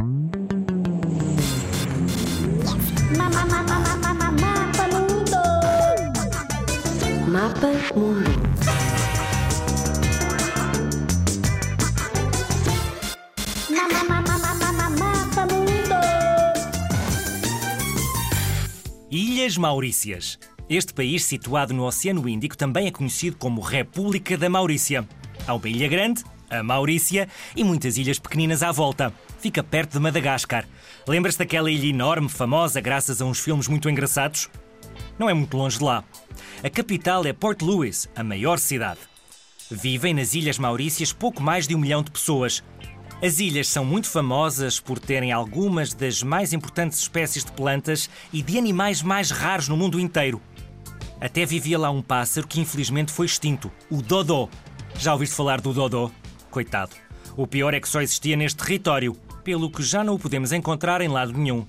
Mapa Mundo. Mapa Mundo. Mapa. Ilhas Maurícias. Este país, situado no Oceano Índico, também é conhecido como República da Maurícia. Há uma ilha grande, a Maurícia, e muitas ilhas pequeninas à volta. Fica perto de Madagascar. Lembras-te daquela ilha enorme, famosa graças a uns filmes muito engraçados? Não é muito longe de lá. A capital é Port Louis, a maior cidade. Vivem nas Ilhas Maurícias pouco mais de um milhão de pessoas. As ilhas são muito famosas por terem algumas das mais importantes espécies de plantas e de animais mais raros no mundo inteiro. Até vivia lá um pássaro que infelizmente foi extinto, o Dodô. Já ouviste falar do Dodô? Coitado. O pior é que só existia neste território, pelo que já não o podemos encontrar em lado nenhum.